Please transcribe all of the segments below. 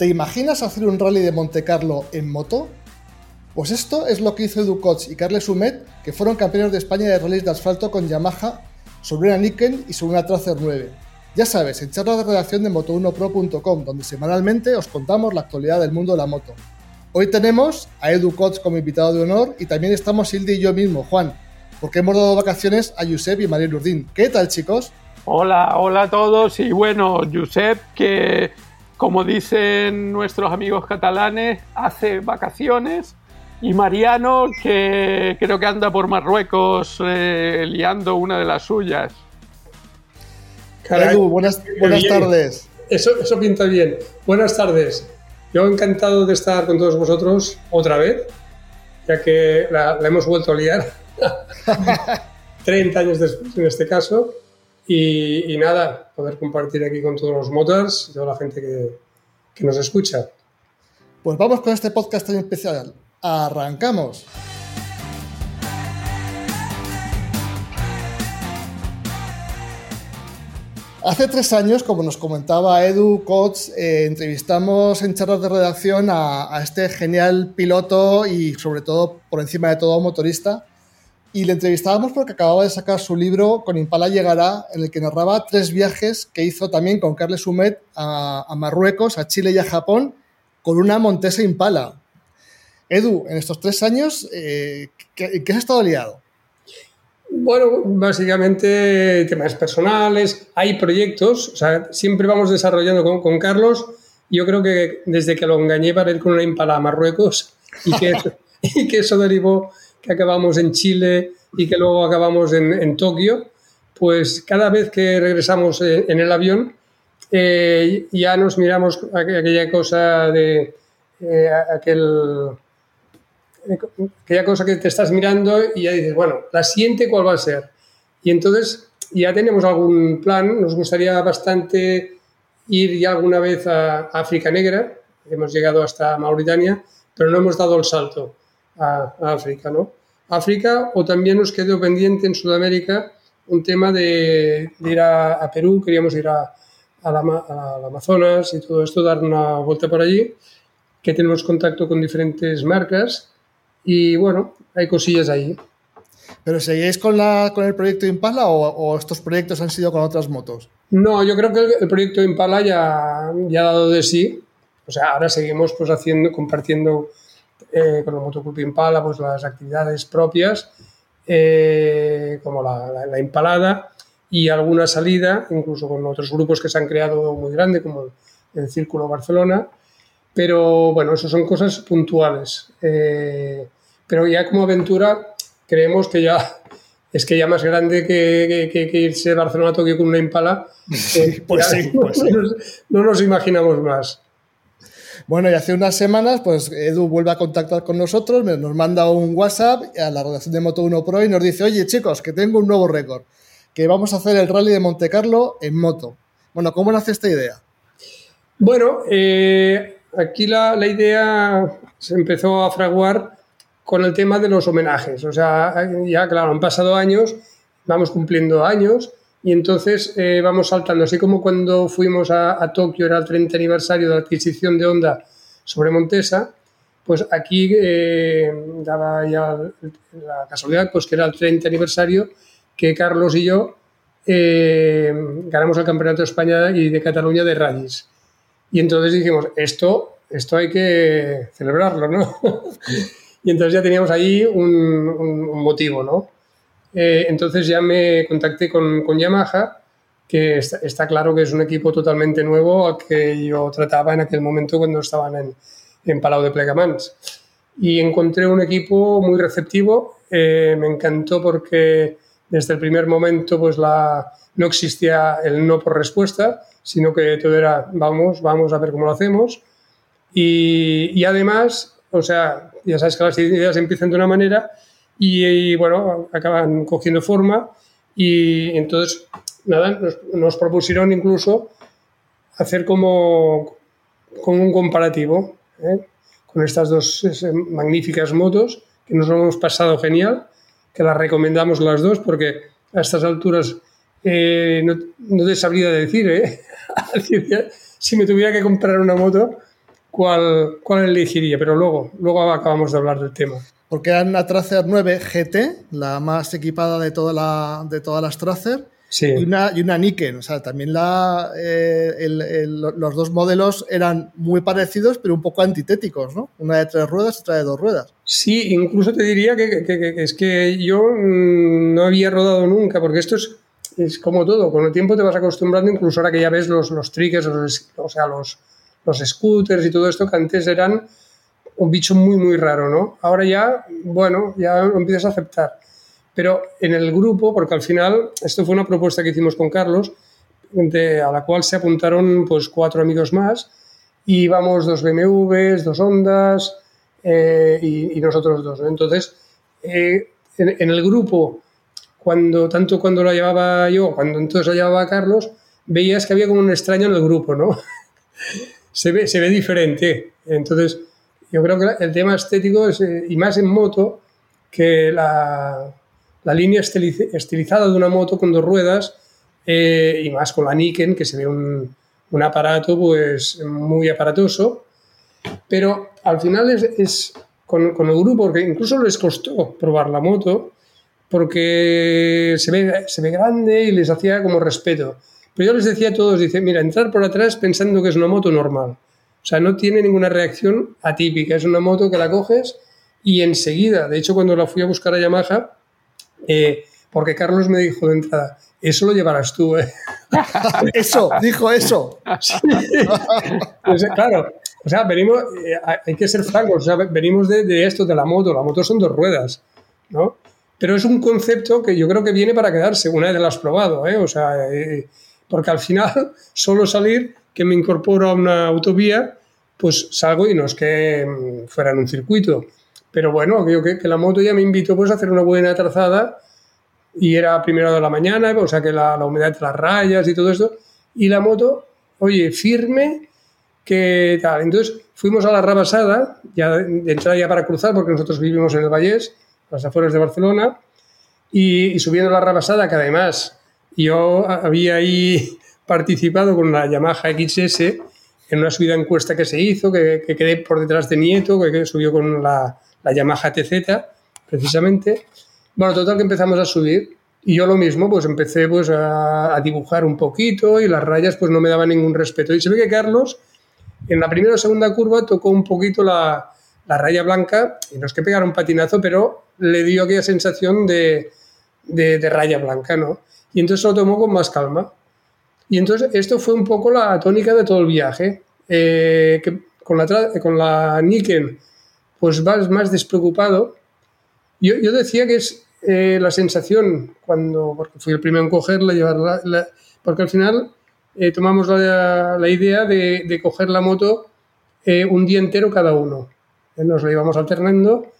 ¿Te imaginas hacer un rally de Monte Carlo en moto? Pues esto es lo que hizo Edu Koch y Carles Humet, que fueron campeones de España de rallies de asfalto con Yamaha sobre una Niken y sobre una Tracer 9. Ya sabes, en charlas de redacción de moto1pro.com, donde semanalmente os contamos la actualidad del mundo de la moto. Hoy tenemos a Edu Koch como invitado de honor y también estamos Hilde y yo mismo, Juan, porque hemos dado vacaciones a Josep y María Lurdín. ¿Qué tal, chicos? Hola, hola a todos y bueno, Josep, que como dicen nuestros amigos catalanes, hace vacaciones y Mariano, que creo que anda por Marruecos eh, liando una de las suyas. Edu, buenas, buenas tardes. Eso, eso pinta bien. Buenas tardes. Yo encantado de estar con todos vosotros otra vez, ya que la, hemos vuelto a liar. 30 años después en este caso. Y, nada, poder compartir aquí con todos los motors y toda la gente que, nos escucha. Pues vamos con este podcast tan especial. Arrancamos. Hace tres años, como nos comentaba Edu Coates, eh, entrevistamos en charlas de redacción a, este genial piloto y sobre todo, por encima de todo, motorista. Y le entrevistábamos porque acababa de sacar su libro Con Impala llegará, en el que narraba tres viajes que hizo también con Carles Humet a, Marruecos, a Chile y a Japón con una Montesa Impala. Edu, en estos tres años, eh, ¿qué, ¿qué has estado liado? Bueno, básicamente temas personales, hay proyectos, o sea, siempre vamos desarrollando con, con Carlos. Yo creo que desde que lo engañé para ir con una impala a Marruecos y que, y que eso derivó que acabamos en Chile y que luego acabamos en, Tokio, pues cada vez que regresamos en, el avión eh, ya nos miramos aquella cosa de eh, aquel aquella cosa que te estás mirando y ya dices, bueno, la siguiente cuál va a ser. Y entonces ya tenemos algún plan, nos gustaría bastante ir ya alguna vez a África Negra, hemos llegado hasta Mauritania, pero no hemos dado el salto a, África, ¿no? África o también nos quedó pendiente en Sudamérica un tema de, ir a, Perú, queríamos ir a, a, la, Amazonas y todo esto, dar una vuelta por allí, que tenemos contacto con diferentes marcas y bueno, hay cosillas ahí. ¿Pero seguís con, la, con el proyecto Impala o, estos proyectos han sido con otras motos? No, yo creo que el, proyecto Impala ya, ya, ha dado de sí. O sea, ahora seguimos pues haciendo, compartiendo eh, con el Motoclub Impala pues las actividades propias, eh, como la, la, Impalada y alguna salida, incluso con otros grupos que se han creado muy grandes, como el Círculo Barcelona pero bueno, eso son cosas puntuales. Eh, pero ya como aventura creemos que ya es que ya más grande que, que, irse Barcelona a Tokio con una impala. Pues, sí, pues sí. No, nos imaginamos más. Bueno, y hace unas semanas, pues Edu vuelve a contactar con nosotros, nos manda un WhatsApp a la redacción de Moto 1 Pro y nos dice, oye chicos, que tengo un nuevo récord, que vamos a hacer el rally de Monte Carlo en moto. Bueno, ¿cómo nace esta idea? Bueno, eh, aquí la, la, idea se empezó a fraguar con el tema de los homenajes. O sea, ya claro, han pasado años, vamos cumpliendo años y entonces eh, vamos saltando. Así como cuando fuimos a, Tokio, era el 30 aniversario de la adquisición de Honda sobre Montesa, pues aquí eh, daba ya la casualidad pues que era el 30 aniversario que Carlos y yo eh, ganamos el Campeonato de España y de Cataluña de rallies. Y entonces dijimos, esto, esto hay que celebrarlo, ¿no? y entonces ya teníamos ahí un, motivo, ¿no? Eh, entonces ya me contacté con, con Yamaha, que está, claro que es un equipo totalmente nuevo al que yo trataba en aquel momento cuando estaban en, en Palau de Plegamans. Y encontré un equipo muy receptivo, eh, me encantó porque desde el primer momento pues la, no existía el no por respuesta, sino que todo era vamos, vamos a ver cómo lo hacemos. Y, y además, o sea, ya sabes que las ideas empiezan de una manera y, bueno, acaban cogiendo forma y entonces, nada, nos, propusieron incluso hacer como, como un comparativo ¿eh? con estas dos magníficas motos que nos hemos pasado genial, que las recomendamos las dos porque a estas alturas eh, no, no, te sabría decir, ¿eh? si me tuviera que comprar una moto, cuál, cuál elegiría, pero luego, luego acabamos de hablar del tema. Porque era una Tracer 9 GT, la más equipada de, toda la, de todas las Tracer, Sí. y, una, y una Niken. O sea, también la, eh, el- el- los dos modelos eran muy parecidos, pero un poco antitéticos, ¿no? Una de tres ruedas y otra de dos ruedas. Sí, incluso te diría que, que- que- que es que yo mm, no había rodado nunca, porque esto es, es como todo, con el tiempo te vas acostumbrando, incluso ahora que ya ves los, los triggers, los, o sea, los, los scooters y todo esto, que antes eran un bicho muy, muy raro, ¿no? Ahora ya, bueno, ya lo empiezas a aceptar. Pero en el grupo, porque al final, esto fue una propuesta que hicimos con Carlos, a la cual se apuntaron pues cuatro amigos más, y íbamos dos BMWs, dos Hondas, eh, y, y nosotros dos. ¿no? Entonces, eh, en, en el grupo, cuando tanto cuando lo llevaba yo, cuando entonces lo llevaba Carlos, veías que había como un extraño en el grupo, ¿no? se, ve, se ve diferente. Entonces, yo creo que el tema estético es, eh, y más en moto, que la, la línea estiliz- estilizada de una moto con dos ruedas, eh, y más con la Niken, que se ve un, un aparato pues muy aparatoso, pero al final es, es con, con el grupo, porque incluso les costó probar la moto, porque se ve, se ve grande y les hacía como respeto. Pero yo les decía a todos, dice, mira, entrar por atrás pensando que es una moto normal. O sea, no tiene ninguna reacción atípica. Es una moto que la coges y enseguida, de hecho, cuando la fui a buscar a Yamaha, eh, porque Carlos me dijo de entrada, eso lo llevarás tú, ¿eh? Eso, dijo eso. Pues, claro, o sea, venimos, eh, hay que ser francos, o sea, venimos de, de esto, de la moto, la moto son dos ruedas, ¿no? Pero es un concepto que yo creo que viene para quedarse, una vez que lo has probado, ¿eh? O sea, eh, porque al final, solo salir, que me incorporo a una autovía, pues salgo y no es que mm, fuera en un circuito. Pero bueno, creo que, la moto ya me invitó pues, a hacer una buena trazada y era hora de la mañana, o sea que la, humedad de las rayas y todo esto. Y la moto, oye, firme, que tal. Entonces fuimos a la Rabasada, ya de entrada ya para cruzar, porque nosotros vivimos en el Vallés, las afueras de Barcelona, y, y subiendo la Rabasada, que además yo había ahí participado con la Yamaha XS en una subida encuesta que se hizo, que, que quedé por detrás de Nieto, que, subió con la, la Yamaha TZ, precisamente. Bueno, total que empezamos a subir y yo lo mismo, pues empecé pues a, a dibujar un poquito y las rayas pues no me daban ningún respeto. Y se ve que Carlos en la primera o segunda curva tocó un poquito la, la raya blanca y no es que pegara un patinazo, pero le dio aquella sensación de, de, de raya blanca, ¿no? Y entonces lo tomó con más calma. Y entonces esto fue un poco la tónica de todo el viaje. Eh, que con la, con la Niken pues vas más despreocupado. Yo, yo decía que es eh, la sensación cuando, porque fui el primero en cogerla, llevarla, la- porque al final eh, tomamos la, la idea de, de coger la moto un día entero cada uno. Nos la íbamos alternando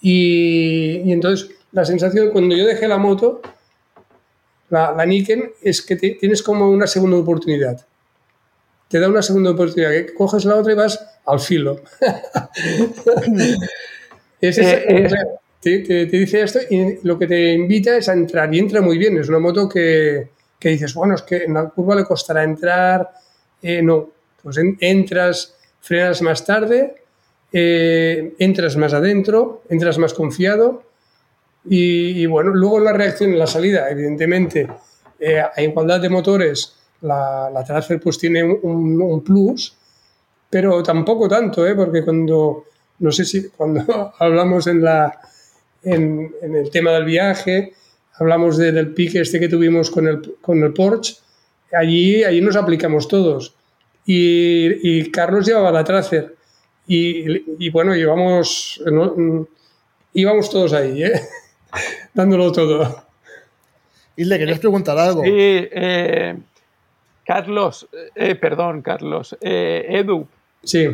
y, y entonces la sensación cuando yo dejé la moto, la, la Niken, es que te- tienes como una segunda oportunidad. Te da una segunda oportunidad, que coges la otra y vas al filo. Es ese- Eh, eh. te, te- te dice esto y lo que te invita es a entrar y entra muy bien. Es una moto que, que dices, bueno, es que en la curva le costará entrar. Eh, no, pues en- entras, frenas más tarde, entras más adentro, entras más confiado y, y bueno, luego la reacción en la salida, evidentemente, eh, a igualdad de motores, la, la Tracer pues tiene un, un plus, pero tampoco tanto, ¿eh? porque cuando, no sé si cuando hablamos en, la, en, en el tema del viaje, hablamos de- del pique este que tuvimos con el, con el Porsche, allí, allí nos aplicamos todos. Y, y Carlos llevaba la Tracer. Y, y bueno, íbamos, no, íbamos todos ahí, ¿eh? dándolo todo. Y le querías preguntar algo. Sí, eh, Carlos, eh, perdón, Carlos, eh, Edu, Sí,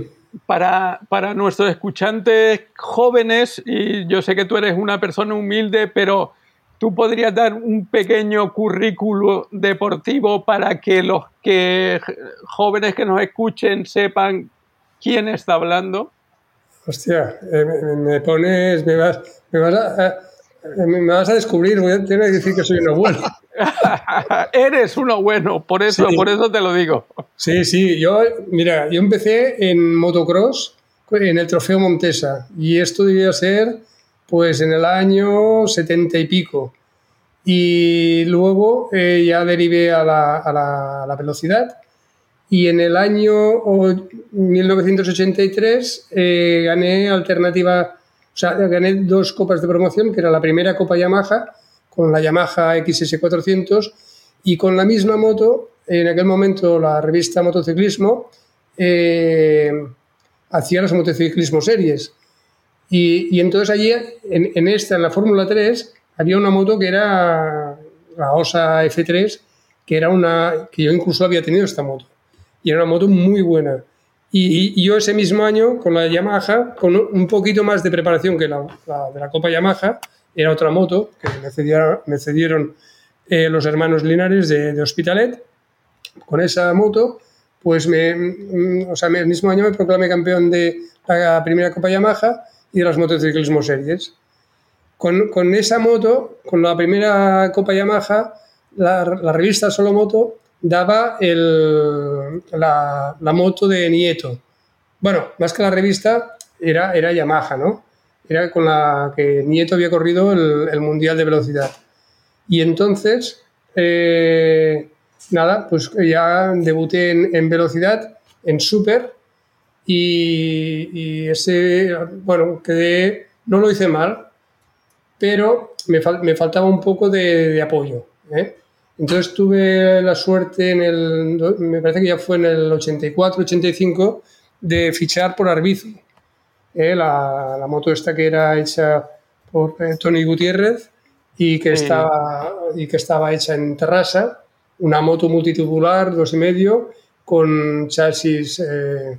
para, para nuestros escuchantes jóvenes, y yo sé que tú eres una persona humilde, pero tú podrías dar un pequeño currículo deportivo para que los que jóvenes que nos escuchen sepan quién está hablando. hostia, eh, me, me pones, me vas, me vas a, a- me vas a descubrir, voy a tener que decir que soy un abuelo. Eres uno bueno, por eso, por eso te lo digo. Sí, sí, yo, mira, yo empecé en motocross en el Trofeo Montesa y esto debía ser pues en el año 70 y pico. Y luego eh, ya derivé a la, a, la, a la, velocidad y en el año 1983 eh, gané alternativa, o sea, gané dos copas de promoción, que era la primera Copa Yamaha con la Yamaha XS400 y con la misma moto, en aquel momento la revista Motociclismo eh, hacía las motociclismo series. Y, y entonces allí, en, en, esta, en la Fórmula 3, había una moto que era la OSA F3, que era una que yo incluso había tenido esta moto. Y era una moto muy buena. Y, yo ese mismo año, con la Yamaha, con un poquito más de preparación que la, de la Copa Yamaha, era otra moto que me cedieron, eh, los hermanos Linares de, de, Hospitalet. Con esa moto, pues me, mm, o sea, el mismo año me proclamé campeón de la primera Copa Yamaha y de las motociclismo series. Con, con, esa moto, con la primera Copa Yamaha, la, la revista Solo Moto daba el, la, moto de Nieto. Bueno, más que la revista, era, era Yamaha, ¿no? Era con la que Nieto había corrido el, el Mundial de Velocidad. Y entonces, eh, nada, pues ya debuté en, en velocidad, en Super, y, y, ese, bueno, quedé, no lo hice mal, pero me, me faltaba un poco de, de apoyo. ¿eh? Entonces tuve la suerte en el, me parece que ya fue en el 84, 85, de fichar por Arbizu. ¿eh? La, la, moto esta que era hecha por eh, Tony Gutiérrez y que, estaba, y que estaba hecha en Terrassa, una moto multitubular, dos y medio, con chasis eh,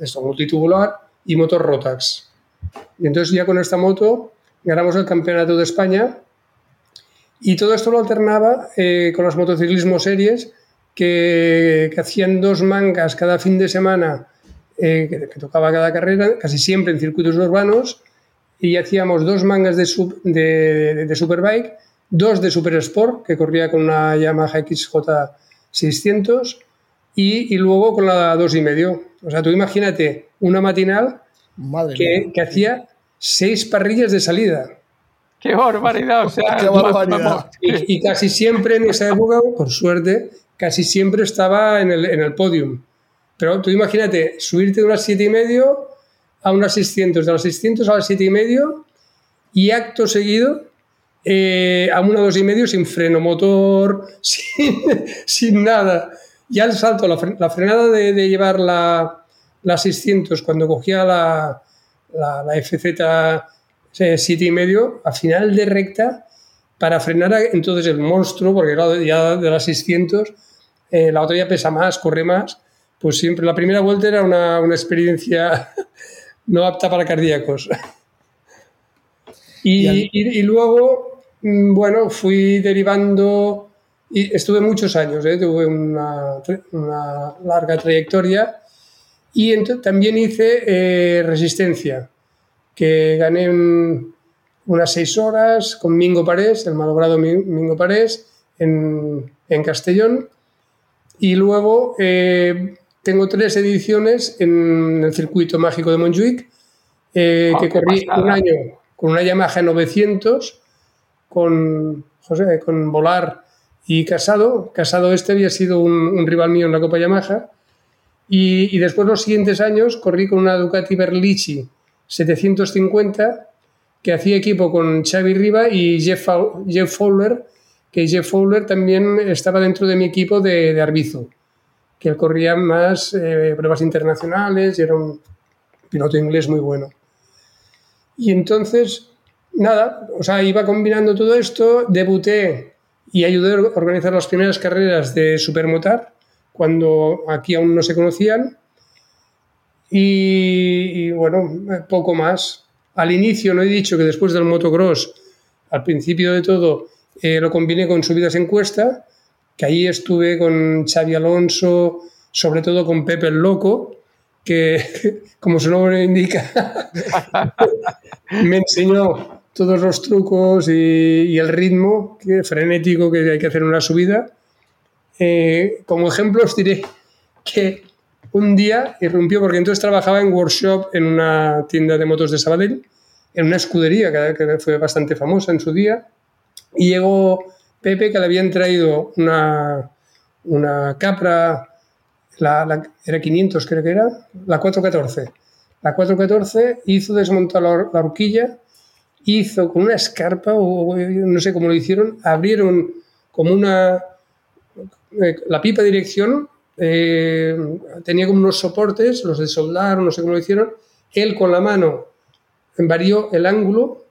esto, multitubular y motor Rotax. Y entonces ya con esta moto ganamos el campeonato de España y todo esto lo alternaba eh, con los motociclismo series que, que, hacían dos mangas cada fin de semana eh, que, que, tocaba cada carrera, casi siempre en circuitos urbanos, y hacíamos dos mangas de, sub, de, de, Superbike, dos de Super Sport, que corría con una Yamaha XJ600, y, y luego con la dos y medio. O sea, tú imagínate una matinal que, que hacía seis parrillas de salida. ¡Qué barbaridad! O sea, ¡Qué barbaridad! Y, y, casi siempre en esa época, por suerte, casi siempre estaba en el, en el podium. Pero tú imagínate, subirte de unas siete y medio a unas 600, de las 600 a las siete y medio y acto seguido eh, a una dos y medio sin freno motor, sin, sin nada. Ya el salto, la, fren la frenada de, de, llevar la, la 600 cuando cogía la, la, la FZ siete y medio, a final de recta, para frenar a, entonces el monstruo, porque ya de las 600, eh, la otra ya pesa más, corre más, pues siempre la primera vuelta era una, una experiencia no apta para cardíacos. Y, y, y, luego, mm, bueno, fui derivando, y estuve muchos años, ¿eh? tuve una, una, larga trayectoria, y también hice eh, resistencia que gané unas seis horas con Mingo Parés, el malogrado Mingo Parés, en, en Castellón. Y luego eh, tengo tres ediciones en el circuito mágico de Montjuic, eh, oh, que corrí pasada. un año con una Yamaha 900, con, José, con Volar y Casado. Casado este había sido un, un rival mío en la Copa Yamaha. Y, y, después los siguientes años corrí con una Ducati Berlici 750 que hacía equipo con Xavi Riva y Jeff, Jeff Fowler, que Jeff Fowler también estaba dentro de mi equipo de, Arbizo, que él corría más eh, pruebas internacionales y era un piloto inglés muy bueno. Y entonces, nada, o sea, iba combinando todo esto, debuté y ayudé a organizar las primeras carreras de Supermotar, cuando aquí aún no se conocían, y, y, bueno, poco más. Al inicio no he dicho que después del motocross, al principio de todo, eh, lo combiné con subidas en cuesta, que ahí estuve con Xavi Alonso, sobre todo con Pepe el Loco, que como su nombre indica, me enseñó todos los trucos y, el ritmo que, frenético que hay que hacer en una subida. Eh, como ejemplo os diré que un día irrumpió, porque entonces trabajaba en workshop en una tienda de motos de Sabadell, en una escudería que, fue bastante famosa en su día, y llegó Pepe que le habían traído una, una Capra, la, era 500 creo que era, la 414. La 414 hizo desmontar la, horquilla, hizo con una escarpa, o no sé cómo lo hicieron, abrieron como una... Eh, la pipa de dirección eh, tenía como unos soportes, los de soldar, no sé cómo lo hicieron, él con la mano varió el ángulo,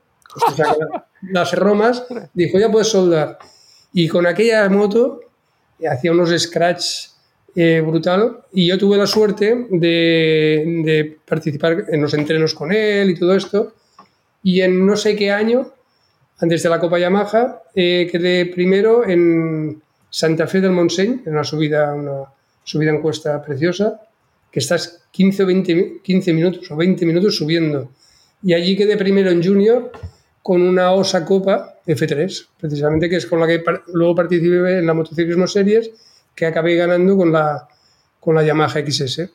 las romas, dijo, ya puedes soldar. Y con aquella moto hacía unos scratch eh, brutal y yo tuve la suerte de, participar en los entrenos con él y todo esto. Y en no sé qué año, antes de la Copa Yamaha, eh, quedé primero en Santa Fe del Montseny, en una subida, una, subida en cuesta preciosa, que estás 15 o 20 15 minutos o 20 minutos subiendo. Y allí quedé primero en junior con una Osa Copa F3, precisamente que es con la que luego participé en la motociclismo series, que acabé ganando con la, con la Yamaha XS.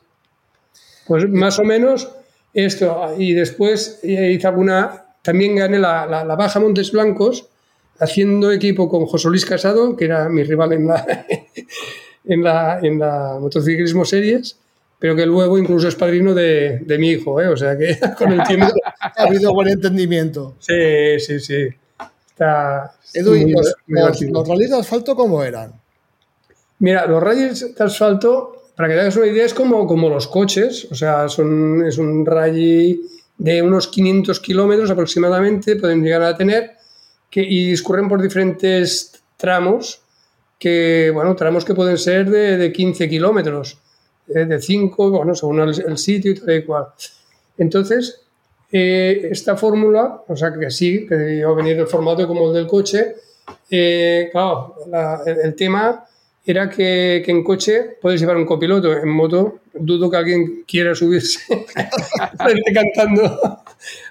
Pues más o menos esto. Y después hice alguna, también gané la, la, la Baja Montes Blancos, haciendo equipo con José Luis Casado, que era mi rival en la, en la, en la motociclismo series, pero que luego incluso es padrino de, de mi hijo, ¿eh? o sea que con el tiempo... ha habido buen entendimiento. Sí, sí, sí. Está Edu, los, los, rallies de asfalto cómo eran? Mira, los rallies de asfalto, para que te hagas una idea, es como, como los coches, o sea, son, es un rally de unos 500 kilómetros aproximadamente, pueden llegar a tener, que, y discurren por diferentes tramos que, bueno, tramos que pueden ser de, de 15 kilómetros, eh, de 5, bueno, según el, sitio y tal y cual. Entonces, eh, esta fórmula, o sea que sí, que debió venir el formato como el del coche, eh, claro, el, tema era que, que, en coche puedes llevar un copiloto, en moto dudo que alguien quiera subirse cantando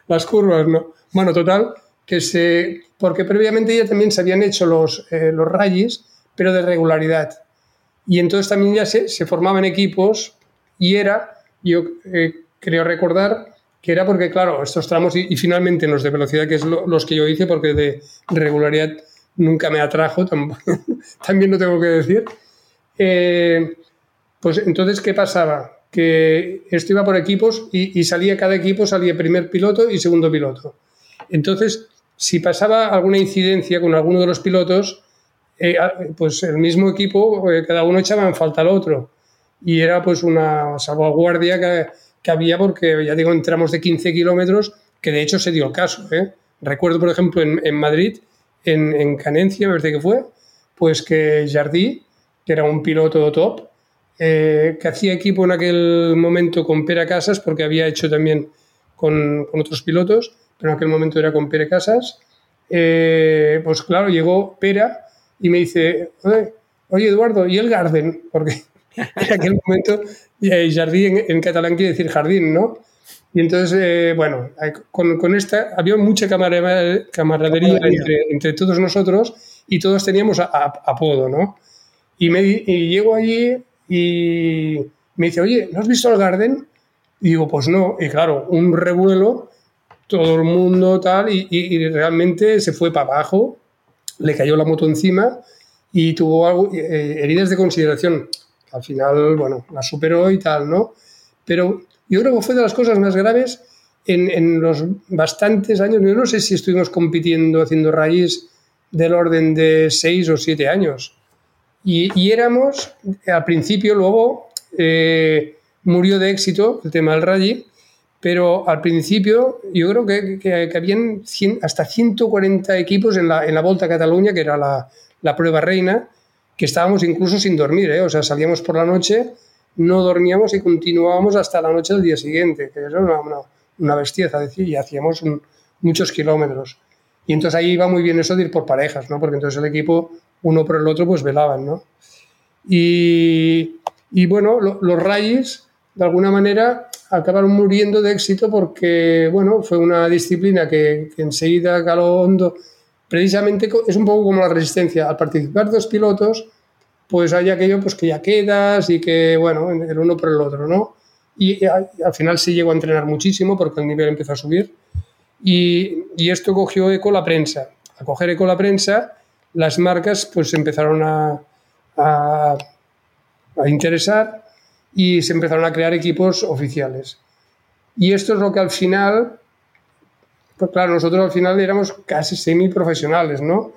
las curvas, ¿no? Bueno, total, que se... Porque previamente ya también se habían hecho los, los rallies pero de regularidad. Y entonces también ya se, se formaban equipos y era, yo eh, creo recordar, que era porque, claro, estos tramos y, finalmente los de velocidad, que es los que yo hice, porque de regularidad nunca me atrajo, también lo tengo que decir. Eh, pues entonces, ¿qué pasaba? Que esto iba por equipos y, salía cada equipo, salía primer piloto y segundo piloto. Entonces, si pasaba alguna incidencia con alguno de los pilotos, eh, ah, pues el mismo equipo, eh, cada uno echaba en falta al otro. Y era pues una salvaguardia que, que había porque, ya digo, entramos de 15 kilómetros, que de hecho se dio el caso. ¿eh? Recuerdo, por ejemplo, en, en Madrid, en, en, Canencia, me parece que fue, pues que Jardí, que era un piloto top, que hacía equipo en aquel momento con Pera Casas, porque había hecho también con, con otros pilotos, pero en aquel momento era con Pere Casas, pues claro, llegó Pera y me dice, oye, Eduardo, ¿y el garden? Porque en aquel momento jardín en, catalán quiere decir jardín, ¿no? Y entonces, eh, bueno, con, con, esta había mucha camaradería entre, entre, todos nosotros y todos teníamos apodo, ¿no? Y, me, y llego allí y me dice, oye, ¿no has visto el Garden? Y digo, pues no. Y claro, un revuelo, todo el mundo tal, y, y realmente se fue para abajo le cayó la moto encima y tuvo algo, eh, heridas de consideración. Al final, bueno, la superó y tal, ¿no? Pero yo creo que fue de las cosas más graves en, los bastantes años. Yo no sé si estuvimos compitiendo, haciendo raíz del orden de seis o siete años. Y, y éramos, al principio, luego eh, murió de éxito el tema del rally, pero al principio yo creo que, que, habían hasta 140 equipos en la, en la Volta a Cataluña, que era la, la, prueba reina, que estábamos incluso sin dormir, ¿eh? o sea, salíamos por la noche, no dormíamos y continuábamos hasta la noche del día siguiente, que era una, una, una bestieza, decir, y hacíamos muchos kilómetros. Y entonces ahí iba muy bien eso de ir por parejas, ¿no? porque entonces el equipo, uno por el otro, pues velaban. ¿no? Y, y bueno, lo, los rallies, de alguna manera, acabaron muriendo de éxito porque, bueno, fue una disciplina que, enseguida caló hondo. Precisamente es un poco como la resistencia. Al participar dos pilotos, pues hay aquello pues, que ya quedas y que, bueno, el uno por el otro, ¿no? Y, al final se llegó a entrenar muchísimo porque el nivel empezó a subir. Y, y, esto cogió eco la prensa. A coger eco la prensa, las marcas pues empezaron a, a, a interesar y se empezaron a crear equipos oficiales. Y esto es lo que al final, pues claro, nosotros al final éramos casi semi-profesionales, ¿no?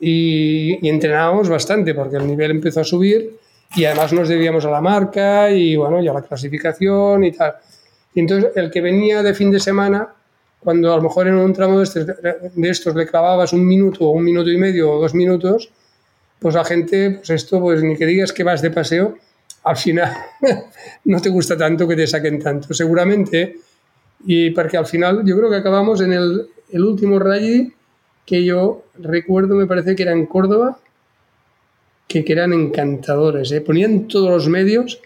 Y, y, entrenábamos bastante porque el nivel empezó a subir y además nos debíamos a la marca y bueno, ya la clasificación y tal. Y entonces el que venía de fin de semana, cuando a lo mejor en un tramo de estos, de estos le clavabas un minuto o un minuto y medio o dos minutos, pues la gente, pues esto, pues ni que digas que vas de paseo, al final no te gusta tanto que te saquen tanto. Seguramente, y porque al final yo creo que acabamos en el, último rally que yo recuerdo, me parece que era en Córdoba, que, eran encantadores. ¿eh? Ponían todos los medios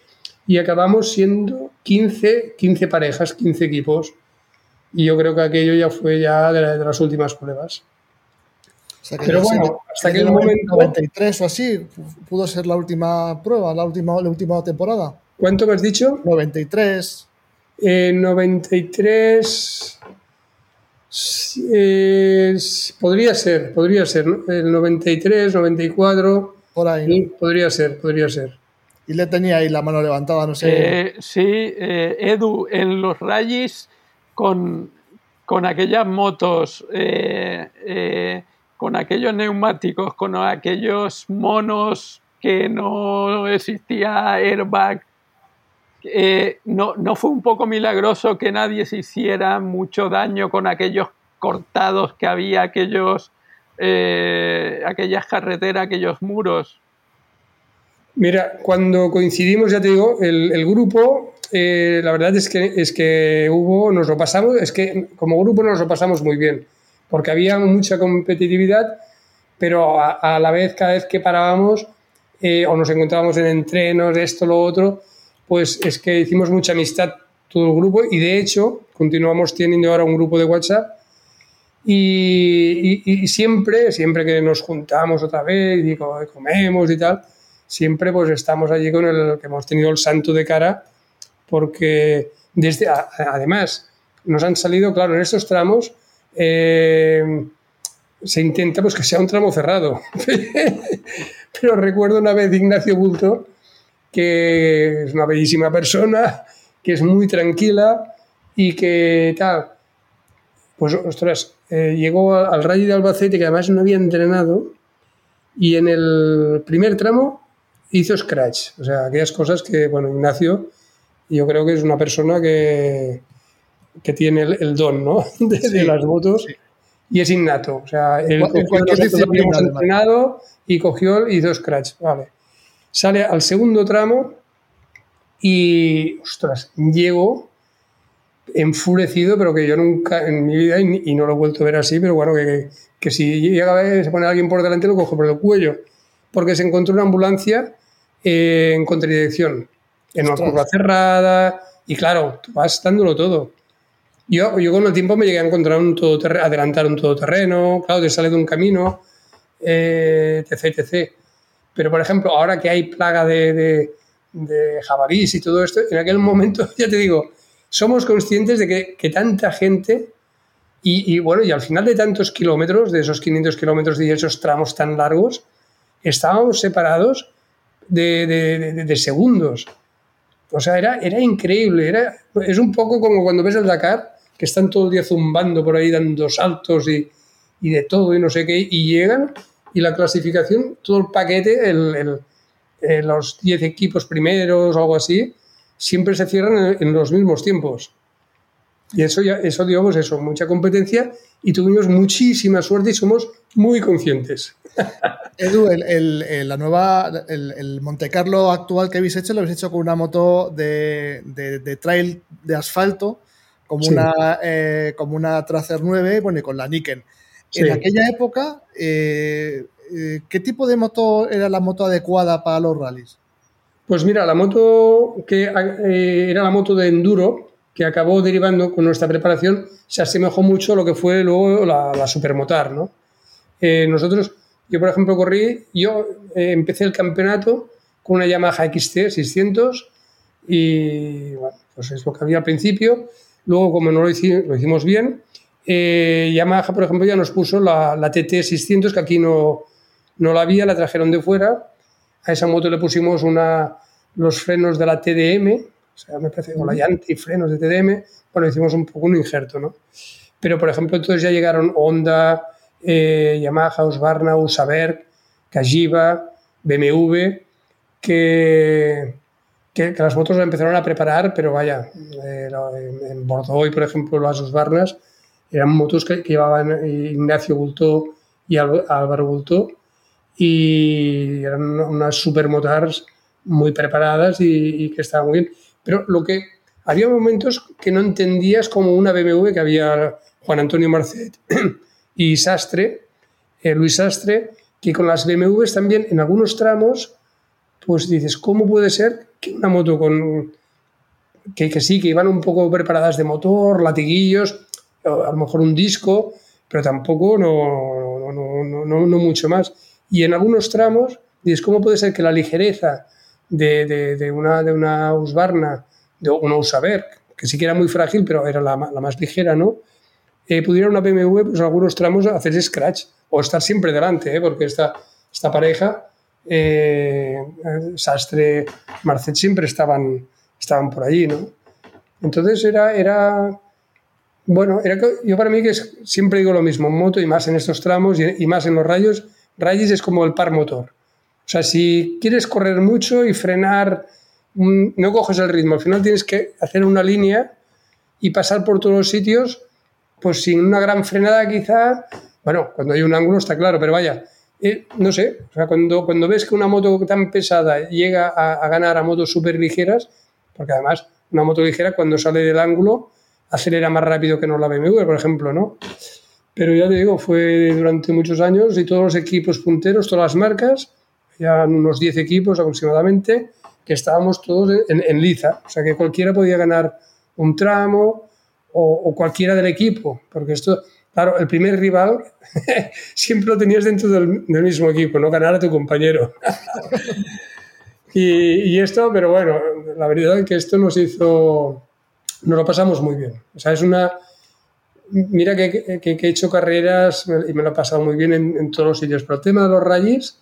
y acabamos siendo 15, 15 parejas, 15 equipos. Y yo creo que aquello ya fue ya de las últimas pruebas. O sea que Pero sé, bueno, hasta aquel el momento- 93 o así pudo ser la última prueba, la última, la última temporada. ¿Cuánto me has dicho? 93. Eh, 93. sí, eh, s- podría ser, podría ser. ¿no? El 93, 94. por ahí. ¿no? sí, podría ser, podría ser. Y le tenía ahí la mano levantada, no sé. Eh, sí, eh, Edu, en los rallies con, con aquellas motos, eh, eh, con aquellos neumáticos, con aquellos monos que no existía airbag, eh, no, ¿no fue un poco milagroso que nadie se hiciera mucho daño con aquellos cortados que había, aquellos, eh, aquellas carreteras, aquellos muros? Mira, cuando coincidimos, ya te digo, el, grupo, eh, la verdad es que, es que hubo, nos lo pasamos, es que como grupo nos lo pasamos muy bien, porque había mucha competitividad, pero a, a la vez, cada vez que parábamos eh, o nos encontrábamos en entrenos, esto, lo otro, pues es que hicimos mucha amistad todo el grupo y de hecho continuamos teniendo ahora un grupo de WhatsApp y, y- y siempre, siempre que nos juntamos otra vez y co- comemos y tal, siempre pues estamos allí con el que hemos tenido el santo de cara porque desde además nos han salido claro en estos tramos eh, se intenta pues que sea un tramo cerrado pero recuerdo una vez Ignacio Bulto que es una bellísima persona que es muy tranquila y que tal pues ostras eh, llegó al Rally de Albacete que además no había entrenado y en el primer tramo hizo scratch. O sea, aquellas cosas que, bueno, Ignacio, yo creo que es una persona que, que tiene el, el don, ¿no? De, las motos. sí. Y es innato. O sea, él En cogió, habíamos entrenado y cogió y hizo scratch. Vale. Sale al segundo tramo y, ostras, llego enfurecido, pero que yo nunca en mi vida, y, no lo he vuelto a ver así, pero bueno, que, que si llega se pone alguien por delante, lo cojo por el cuello, porque se encontró una ambulancia eh, en contradirección, en una curva cerrada, y claro, vas dándolo todo. Yo, yo con el tiempo me llegué a encontrar un todoterreno, adelantar un todoterreno, claro, te sale de un camino, eh, etc, etc. Pero, por ejemplo, ahora que hay plaga de, de, de jabalís y todo esto, en aquel momento, ya te digo, somos conscientes de que, que tanta gente, y, y, bueno, y al final de tantos kilómetros, de esos 500 kilómetros y esos tramos tan largos, estábamos separados de, de- de- de segundos. O sea, era, era increíble. Era, es un poco como cuando ves el Dakar, que están todo el día zumbando por ahí, dando saltos y, y de todo y no sé qué, y llegan y la clasificación, todo el paquete, el, el- eh, los 10 equipos primeros o algo así, siempre se cierran en, en los mismos tiempos. Y eso, ya, eso digamos, eso, mucha competencia y tuvimos muchísima suerte y somos muy conscientes. Edu, el, el- el- la nueva, el Monte Carlo actual que habéis hecho, lo habéis hecho con una moto de, de- de trail de asfalto, como, Sí. una, eh, como una Tracer 9, bueno, y con la Niken. Sí. En aquella época, eh, eh, ¿qué tipo de moto era la moto adecuada para los rallies? Pues mira, la moto que era la moto de enduro, que acabó derivando con nuestra preparación se asemejó mucho a lo que fue luego la, supermotar, ¿no? Nosotros, yo por ejemplo corrí, yo empecé el campeonato con una Yamaha XT 600 y bueno, pues es lo que había al principio. Luego, como no lo hicimos, lo hicimos bien, eh, Yamaha, por ejemplo, ya nos puso la, la TT 600, que aquí no, no la había, la trajeron de fuera. A esa moto le pusimos una, los frenos de la TDM, o sea, me parece, con la llanta y frenos de TDM. Bueno, hicimos un poco un injerto, ¿no? Pero, por ejemplo, entonces ya llegaron Honda, eh, Yamaha, Husqvarna, Usaberg, Kajiba, BMW, que, que, las motos la empezaron a preparar, pero vaya, eh, en Bordeaux, por ejemplo, las Husqvarnas, eran motos que, llevaban Ignacio Bultó y Álvaro Bultó y eran unas supermotars muy preparadas y, que estaban muy bien. Pero lo que había momentos que no entendías como una BMW que había Juan Antonio Marcet y Sastre, eh, Luis Sastre, que con las BMWs también en algunos tramos, pues dices, ¿cómo puede ser que una moto con que, sí, que iban un poco preparadas de motor, latiguillos, a lo mejor un disco, pero tampoco no, no, no, no, mucho más. Y en algunos tramos, dices, ¿cómo puede ser que la ligereza de, de, de una, de una Husqvarna, de una Usaberg, que sí que era muy frágil, pero era la, la más ligera, ¿no? Eh, pudiera una BMW, pues en algunos tramos, hacer scratch o estar siempre delante, ¿eh? porque esta, esta pareja, eh, Sastre, Marcet, siempre estaban, estaban por allí, ¿no? Entonces era, era bueno, era yo para mí que siempre digo lo mismo, moto y más en estos tramos y, más en los rayos, rayos es como el par motor. O sea, si quieres correr mucho y frenar, no coges el ritmo, al final tienes que hacer una línea y pasar por todos los sitios, pues sin una gran frenada quizá, bueno, cuando hay un ángulo está claro, pero vaya, no sé, o cuando, cuando ves que una moto tan pesada llega a, ganar a motos súper ligeras, porque además una moto ligera cuando sale del ángulo acelera más rápido que no la BMW, por ejemplo, ¿no? Pero ya te digo, fue durante muchos años y todos los equipos punteros, todas las marcas, ya unos 10 equipos aproximadamente, que estábamos todos en, liza. O sea, que cualquiera podía ganar un tramo o, cualquiera del equipo, porque esto, claro, el primer rival siempre lo tenías dentro del, mismo equipo, no ganar a tu compañero. y, esto, pero bueno, la verdad es que esto nos hizo nos lo pasamos muy bien. O sea, es una... Mira que, he hecho carreras y me lo he pasado muy bien en, todos los sitios, pero el tema de los rallies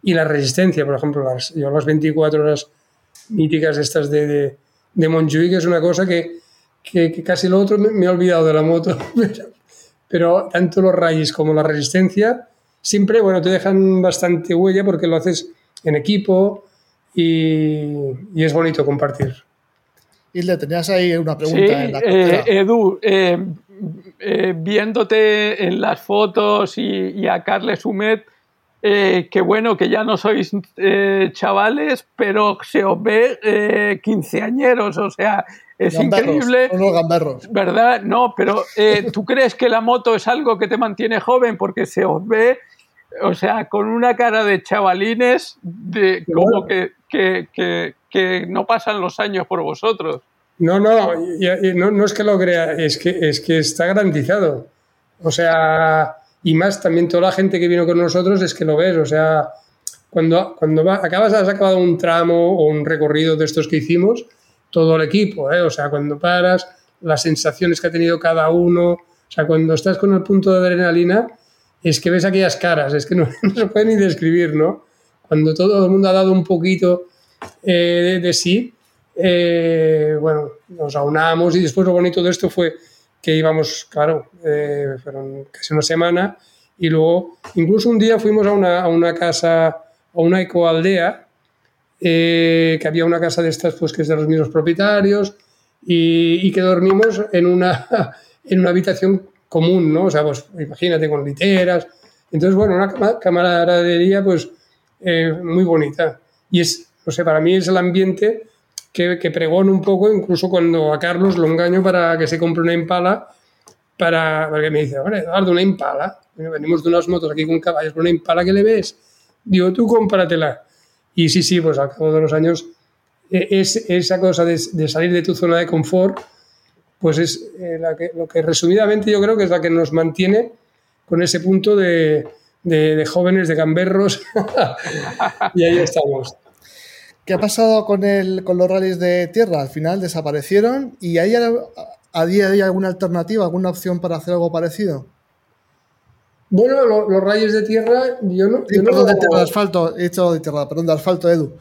y la resistencia, por ejemplo, las, yo las 24 horas míticas estas de, de, de Montjuic, es una cosa que, que, casi lo otro me, he olvidado de la moto, pero, tanto los rallies como la resistencia siempre, bueno, te dejan bastante huella porque lo haces en equipo y, y es bonito compartir. Y le tenías ahí una pregunta en la eh, Edu, eh, eh, viéndote en las fotos y, a Carles Humet, que bueno, que ya no sois chavales, pero se os ve quinceañeros, o sea, es increíble. ¿Verdad? No, pero ¿tú crees que la moto es algo que te mantiene joven? Porque se os ve, o sea, con una cara de chavalines, de, como que, que, que, que no pasan los años por vosotros. No, no, no, no es que lo crea, es que, es que está garantizado. O sea, y más también toda la gente que vino con nosotros es que lo ves, o sea, cuando, cuando acabas, has acabado un tramo o un recorrido de estos que hicimos, todo el equipo, ¿eh? o sea, cuando paras, las sensaciones que ha tenido cada uno, o sea, cuando estás con el punto de adrenalina, es que ves aquellas caras, es que no, se puede ni describir, ¿no? Cuando todo el mundo ha dado un poquito eh, de, sí, eh, bueno, nos aunamos y después lo bonito de esto fue que íbamos, claro, eh, fueron casi una semana y luego incluso un día fuimos a una, a una casa, a una ecoaldea, eh, que había una casa de estas pues que es de los mismos propietarios y, que dormimos en una, en una habitación común, ¿no? O sea, pues imagínate con literas. Entonces, bueno, una camaradería pues muy bonita. Y es, no sé, para mí es el ambiente que, que un poco, incluso cuando a Carlos lo engaño para que se compre una impala, para, porque me dice, vale, Eduardo, una impala. Venimos de unas motos aquí con caballos, una impala que le ves. Digo, tú cómpratela. Y sí, sí, pues al cabo de los años, e, es esa cosa de, salir de tu zona de confort, pues es eh, la que, lo que resumidamente yo creo que es la que nos mantiene con ese punto de, de, jóvenes, de gamberros, y ahí estamos. ¿Qué ha pasado con, el, con los rallies de tierra? Al final desaparecieron y ¿hay a día de hoy alguna alternativa, alguna opción para hacer algo parecido? Bueno, los rallies de tierra, yo no. perdón, de, tierra, de asfalto, he hecho de tierra, perdón, de asfalto, Edu.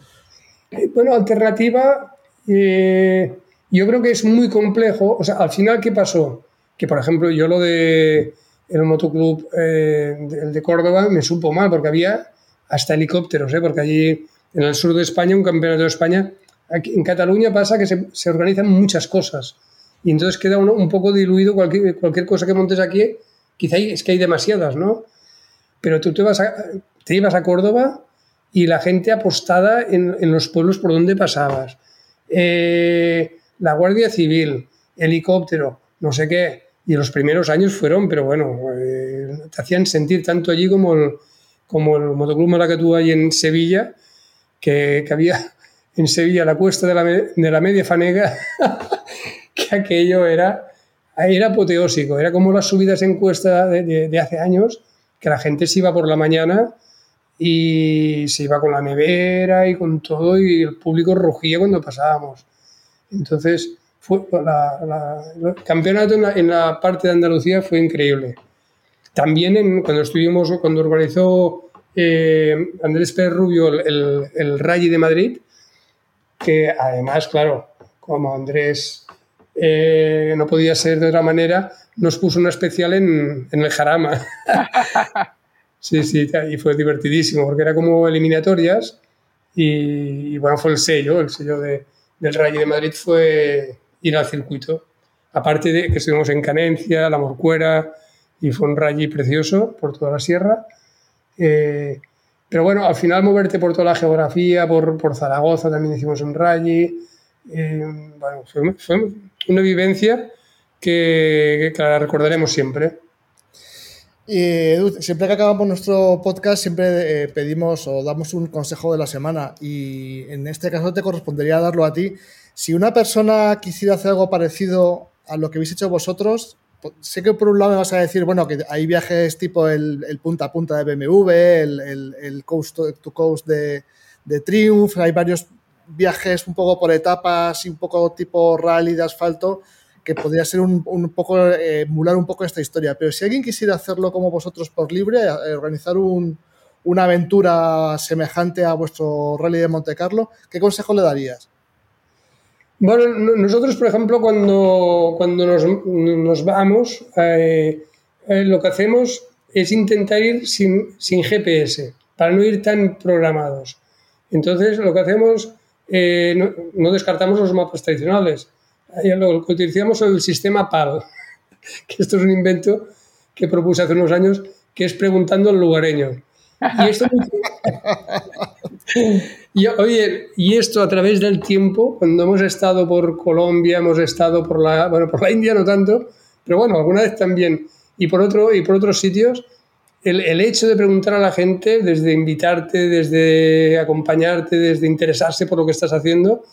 Eh, bueno, alternativa, eh, yo creo que es muy complejo. O sea, al final, ¿qué pasó? Que, por ejemplo, yo lo de el motoclub, eh, el de Córdoba, me supo mal, porque había hasta helicópteros, ¿eh? porque allí en el sur de España, un campeonato de España, aquí, en Cataluña pasa que se, se, organizan muchas cosas y entonces queda uno un poco diluido cualquier, cualquier cosa que montes aquí, quizá es que hay demasiadas, ¿no? Pero tú te, vas a, te ibas a Córdoba y la gente apostada en, en los pueblos por donde pasabas. Eh, la Guardia Civil, helicóptero, no sé qué. Y los primeros años fueron, pero bueno, eh, te hacían sentir tanto allí como el, como el motoclub Malacatú ahí en Sevilla, que, que, había en Sevilla la cuesta de la, de la media fanega, que aquello era, era apoteósico, era como las subidas en cuesta de, de, hace años, que la gente se iba por la mañana y se iba con la nevera y con todo y el público rugía cuando pasábamos. Entonces, fue la, el campeonato en la, parte de Andalucía fue increíble. También cuando estuvimos, cuando organizó eh, Andrés Pérez Rubio el, el, Rally de Madrid, que además, claro, como Andrés eh, no podía ser de otra manera, nos puso una especial en, en el Jarama. Sí, sí, y fue divertidísimo, porque era como eliminatorias y, bueno, fue el sello, el sello de, del Rally de Madrid fue ir al circuito. Aparte de que estuvimos en Canencia, La Morcuera, y fue un rally precioso por toda la sierra. Eh, pero bueno, al final moverte por toda la geografía, por, por Zaragoza también hicimos un rally. Eh, bueno, fue, una vivencia que, que la recordaremos siempre. Y siempre que acabamos nuestro podcast, siempre eh, pedimos o damos un consejo de la semana. Y en este caso te correspondería darlo a ti. Si una persona quisiera hacer algo parecido a lo que habéis hecho vosotros, sé que por un lado me vas a decir, bueno, que hay viajes tipo el, el punta a punta de BMW, el, el, el coast to coast de, de Triumph, hay varios viajes un poco por etapas y un poco tipo rally de asfalto que podría ser un, un poco, eh, emular un poco esta historia. Pero si alguien quisiera hacerlo como vosotros por libre, eh, organizar un, una aventura semejante a vuestro rally de Monte Carlo, ¿qué consejo le darías? Bueno, nosotros, por ejemplo, cuando, cuando nos, nos vamos, eh, eh, lo que hacemos es intentar ir sin, sin, GPS, para no ir tan programados. Entonces, lo que hacemos, eh, no, no descartamos los mapas tradicionales lo que utilizamos el sistema PAL, que esto es un invento que propuse hace unos años, que es preguntando al lugareño. Y esto, y, oye, y esto a través del tiempo, cuando hemos estado por Colombia, hemos estado por la, bueno, por la India no tanto, pero bueno, alguna vez también, y por, otro, y por otros sitios, el, el, hecho de preguntar a la gente, desde invitarte, desde acompañarte, desde interesarse por lo que estás haciendo,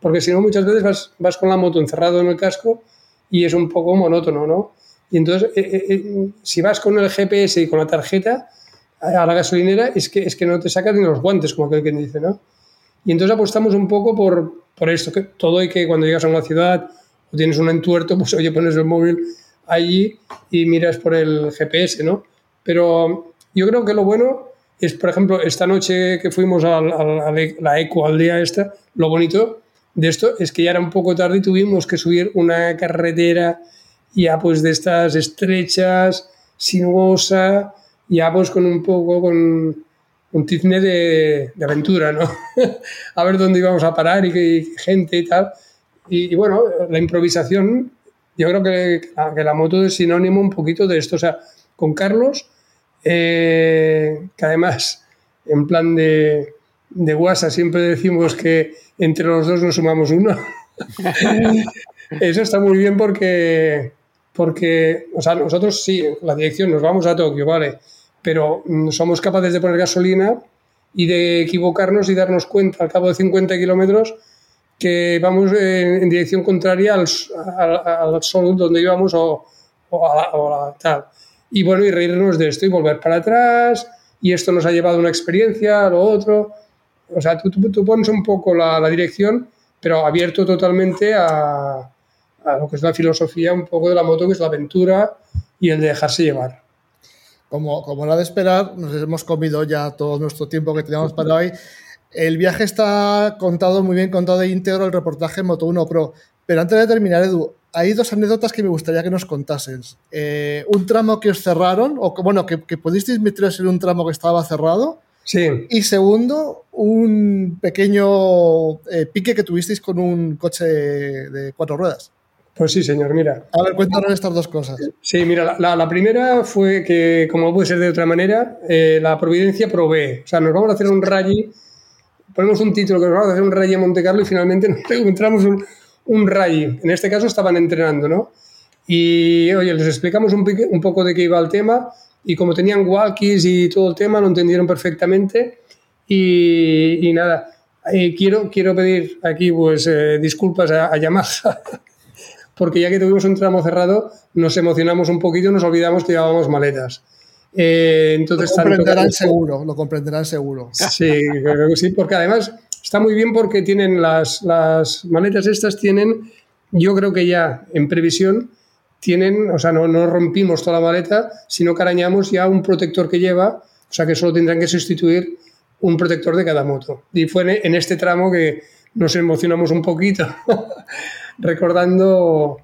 porque si no muchas veces vas, vas con la moto encerrado en el casco y es un poco monótono, ¿no? Y entonces, eh, eh, eh si vas con el GPS y con la tarjeta a la gasolinera, es que, es que no te sacas ni los guantes, como aquel que dice, ¿no? Y entonces apostamos un poco por, por esto, que todo y que cuando llegas a una ciudad o tienes un entuerto, pues oye, pones el móvil allí y miras por el GPS, ¿no? Pero yo creo que lo bueno es, por ejemplo, esta noche que fuimos a, a, a la Eco Aldea esta, lo bonito de esto es que ya era un poco tarde y tuvimos que subir una carretera ya pues de estas estrechas, sinuosa, ya pues con un poco con un tizne de, de aventura, ¿no? a ver dónde íbamos a parar y qué gente y tal. Y, y, bueno, la improvisación, yo creo que, que, la moto es sinónimo un poquito de esto. O sea, con Carlos, eh, que además, en plan de, de WhatsApp siempre decimos que entre los dos nos sumamos uno. Eso está muy bien porque, porque, o sea, nosotros sí, la dirección, nos vamos a Tokio, vale, pero somos capaces de poner gasolina y de equivocarnos y darnos cuenta al cabo de 50 kilómetros que vamos en, dirección contraria al, al, sol donde íbamos o, o, tal. Y bueno, y reírnos de esto y volver para atrás, y esto nos ha llevado a una experiencia, a lo otro. O sea, tú, tú, pones un poco la, la, dirección, pero abierto totalmente a, a lo que es la filosofía un poco de la moto, que es la aventura y el de dejarse llevar. Como, como la de esperar, nos hemos comido ya todo nuestro tiempo que teníamos para hoy. El viaje está contado, muy bien contado de íntegro, el reportaje Moto 1 Pro. Pero antes de terminar, Edu, hay dos anécdotas que me gustaría que nos contases. Eh, un tramo que os cerraron, o bueno, que, que pudisteis meteros en un tramo que estaba cerrado. Sí. Y segundo, un pequeño eh, pique que tuvisteis con un coche de cuatro ruedas. Pues sí, señor, mira. A ver, cuéntanos estas dos cosas. Sí, mira, la, primera fue que, como puede ser de otra manera, eh, la Providencia provee. O sea, nos vamos a hacer un rally, ponemos un título que nos vamos a hacer un rally en Monte Carlo y finalmente nos encontramos un, un rally. En este caso estaban entrenando, ¿no? Y, oye, les explicamos un, un poco de qué iba el tema y como tenían walkies y todo el tema, lo entendieron perfectamente. Y, y nada, eh, quiero, quiero pedir aquí pues eh, disculpas a, a Yamaha porque ya que tuvimos un tramo cerrado, nos emocionamos un poquito y nos olvidamos que llevábamos maletas. Eh, entonces, lo comprenderán seguro, lo comprenderán seguro. Sí, creo que sí, porque además está muy bien porque tienen las, las maletas estas, tienen, yo creo que ya en previsión, tienen, o sea, no, no rompimos toda la maleta, sino que arañamos ya un protector que lleva, o sea que solo tendrán que sustituir un protector de cada moto. Y fue en este tramo que nos emocionamos un poquito recordando...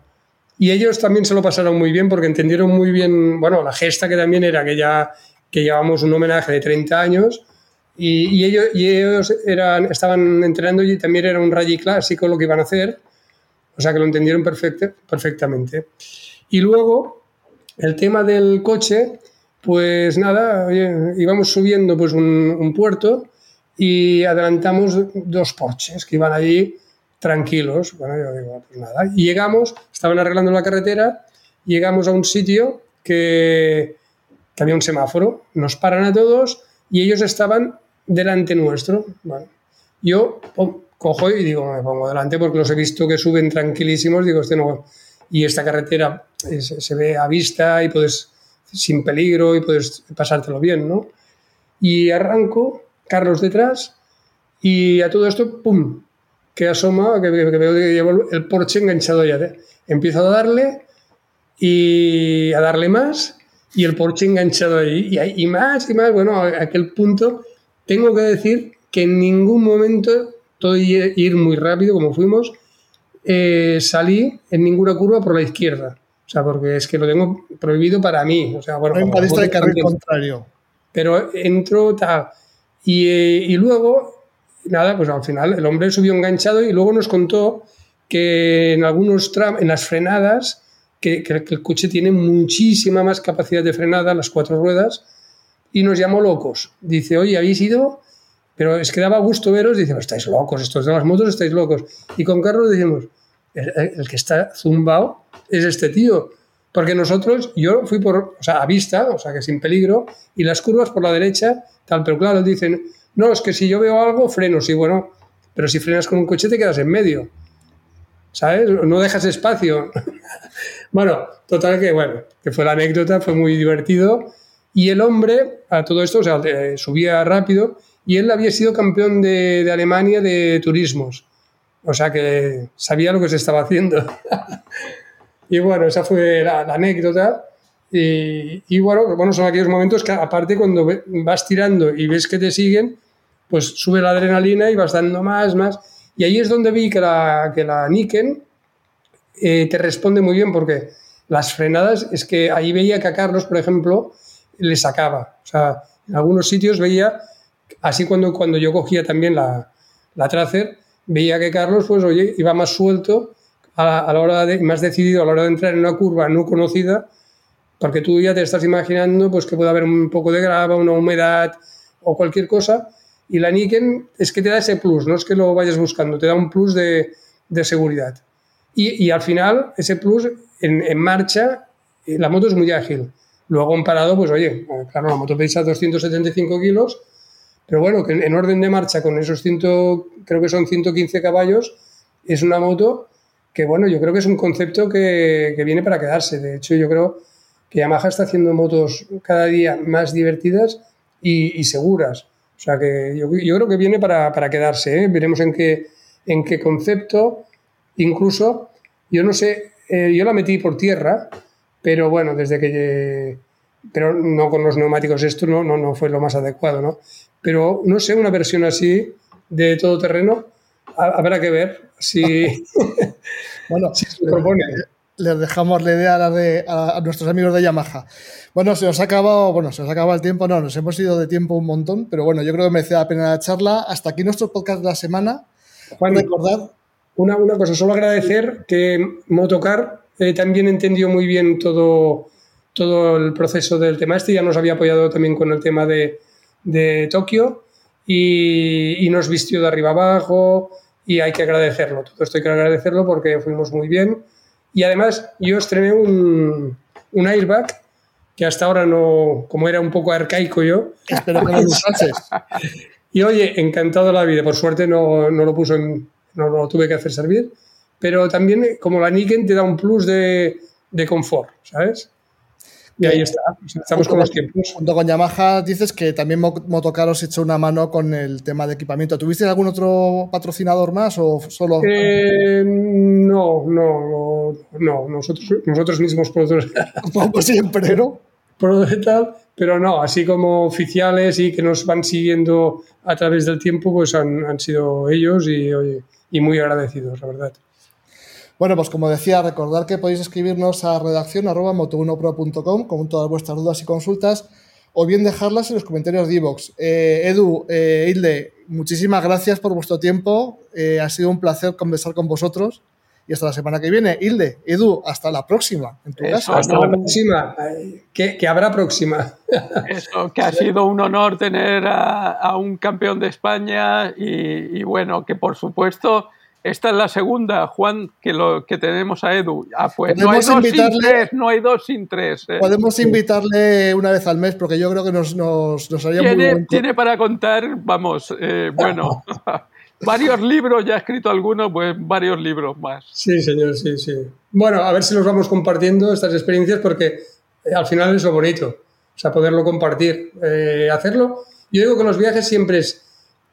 Y ellos también se lo pasaron muy bien porque entendieron muy bien, bueno, la gesta que también era que ya que llevábamos un homenaje de 30 años y, ellos, y ellos eran, estaban entrenando y también era un rally clásico lo que iban a hacer, o sea que lo entendieron perfectamente. Y luego, el tema del coche, pues nada, íbamos subiendo pues un puerto y adelantamos dos porches que iban allí tranquilos. Bueno, yo digo, pues nada. Y llegamos, estaban arreglando la carretera, llegamos a un sitio que, que había un semáforo, nos paran a todos y ellos estaban delante nuestro. Bueno, yo cojo y digo, me pongo delante porque los he visto que suben tranquilísimos, digo, este no. Y esta carretera se ve a vista y puedes, sin peligro y puedes pasártelo bien, ¿no? Y arranco, Carlos detrás, y a todo esto, ¡pum! que asoma, que, veo que llevo el Porsche enganchado ya. Empiezo a darle y a darle más y el Porsche enganchado ahí. Y, y más y más. Bueno, a aquel punto tengo que decir que en ningún momento, todo ir muy rápido como fuimos, eh, salí en ninguna curva por la izquierda. O sea, porque es que lo tengo prohibido para mí. O sea, bueno, no de carril contrario. Pero entro tal. Y, eh, y luego nada, pues al final el hombre subió enganchado y luego nos contó que en algunos en las frenadas, que, el coche tiene muchísima más capacidad de frenada, las cuatro ruedas, y nos llamó locos. Dice, oye, habéis ido, pero es que daba gusto veros, dice, estáis locos, estos de las motos estáis locos. Y con Carlos decimos, el, que está zumbado es este tío. Porque nosotros, yo fui por, a vista, o sea, que sin peligro, y las curvas por la derecha, tal, pero claro, dicen, no, es que si yo veo algo, freno, sí, bueno, pero si frenas con un coche te quedas en medio. ¿Sabes? No dejas espacio. bueno, total que, bueno, que fue la anécdota, fue muy divertido. Y el hombre, a todo esto, o sea, subía rápido y él había sido campeón de, Alemania de turismos. O sea que sabía lo que se estaba haciendo. y bueno, esa fue la anécdota. Y, y, bueno, bueno, son aquellos momentos que aparte cuando vas tirando y ves que te siguen, pues sube la adrenalina y vas dando más, más. Y ahí es donde vi que la, que la Niken eh, te responde muy bien porque las frenadas, es que ahí veía que a Carlos, por ejemplo, le sacaba. O sea, en algunos sitios veía, así cuando, cuando yo cogía también la, la Tracer, veía que Carlos, pues oye, iba más suelto a, la hora de, más decidido a la hora de entrar en una curva no conocida porque tú ya te estás imaginando pues, que puede haber un poco de grava, una humedad o cualquier cosa, y la Niken es que te da ese plus, no es que lo vayas buscando, te da un plus de, de seguridad. Y, y, al final, ese plus en, en, marcha, eh, la moto es muy ágil. Luego en parado, pues oye, eh, claro, la moto pesa 275 kilos, pero bueno, que en orden de marcha con esos 100, creo que son 115 caballos, es una moto que, bueno, yo creo que es un concepto que, que viene para quedarse. De hecho, yo creo que Yamaha está haciendo motos cada día más divertidas y, seguras. O sea que yo, yo creo que viene para, para quedarse. ¿eh? Veremos en qué, en qué concepto. Incluso, yo no sé, eh, yo la metí por tierra, pero bueno, desde que... Pero no con los neumáticos, esto no, no, no fue lo más adecuado, ¿no? Pero no sé, una versión así de todo terreno, habrá que ver si, bueno, si se propone les dejamos la idea a, a, nuestros amigos de Yamaha. Bueno, se nos ha acabado, bueno, se nos ha acabado el tiempo, no, nos hemos ido de tiempo un montón, pero bueno, yo creo que merece la pena la charla. Hasta aquí nuestro podcast de la semana. Juan, recordar. Una, una cosa, solo agradecer que Motocar eh, también entendió muy bien todo, todo el proceso del tema este, ya nos había apoyado también con el tema de, de Tokio y, y nos vistió de arriba abajo y hay que agradecerlo. Todo esto hay que agradecerlo porque fuimos muy bien y además yo estrené un, un airbag que hasta ahora no, como era un poco arcaico yo. Espero que no lo usases. Y oye, encantado la vida. Por suerte no, no lo puso en, no lo tuve que hacer servir. Pero también, como la Niken te da un plus de, de confort, ¿sabes? Y ahí está, estamos con los tiempos. Junto con Yamaha dices que también Motocar os echó una mano con el tema de equipamiento. ¿Tuviste algún otro patrocinador más o solo...? Eh, no, no, no, nosotros, nosotros mismos productores. Como siempre, ¿no? tal, pero no, así como oficiales y que nos van siguiendo a través del tiempo, pues han, han sido ellos y, y muy agradecidos, la verdad. Bueno, pues como decía, recordar que podéis escribirnos a redacción arroba moto1pro.com con todas vuestras dudas y consultas o bien dejarlas en los comentarios de iVoox. Eh, Edu, eh, Hilde, muchísimas gracias por vuestro tiempo. Eh, ha sido un placer conversar con vosotros y hasta la semana que viene. Hilde, Edu, hasta la próxima. En tu Hasta la próxima. Que, habrá próxima. Eso, que ha sido un honor tener a, un campeón de España y, y bueno, que por supuesto esta es la segunda, Juan, que, lo, que tenemos a Edu. Ah, pues no hay dos sin tres, no hay dos sin tres. Eh. Podemos invitarle una vez al mes porque yo creo que nos, nos, nos haría ¿Tiene, muy buen Tiene para contar, vamos, eh, bueno, varios libros, ya ha escrito algunos, pues varios libros más. Sí, señor, sí, sí. Bueno, a ver si los vamos compartiendo estas experiencias porque eh, al final es lo bonito, o sea, poderlo compartir, hacerlo. Yo digo que los viajes siempre es,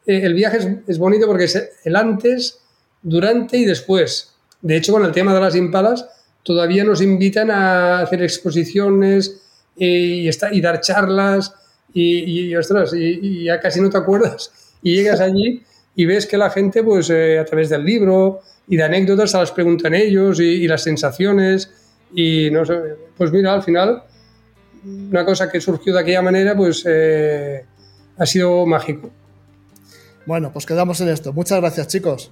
el viaje es, es bonito porque es el antes durante y después. De hecho, con el tema de las impalas, todavía nos invitan a hacer exposiciones y, y dar charlas y, y ostras, y, ya casi no te acuerdas. Y llegas allí y ves que la gente, pues eh, a través del libro y de anécdotas, se las preguntan ellos y, las sensaciones. Y no sé, pues mira, al final, una cosa que surgió de aquella manera, pues eh, ha sido mágico. Bueno, pues quedamos en esto. Muchas gracias, chicos.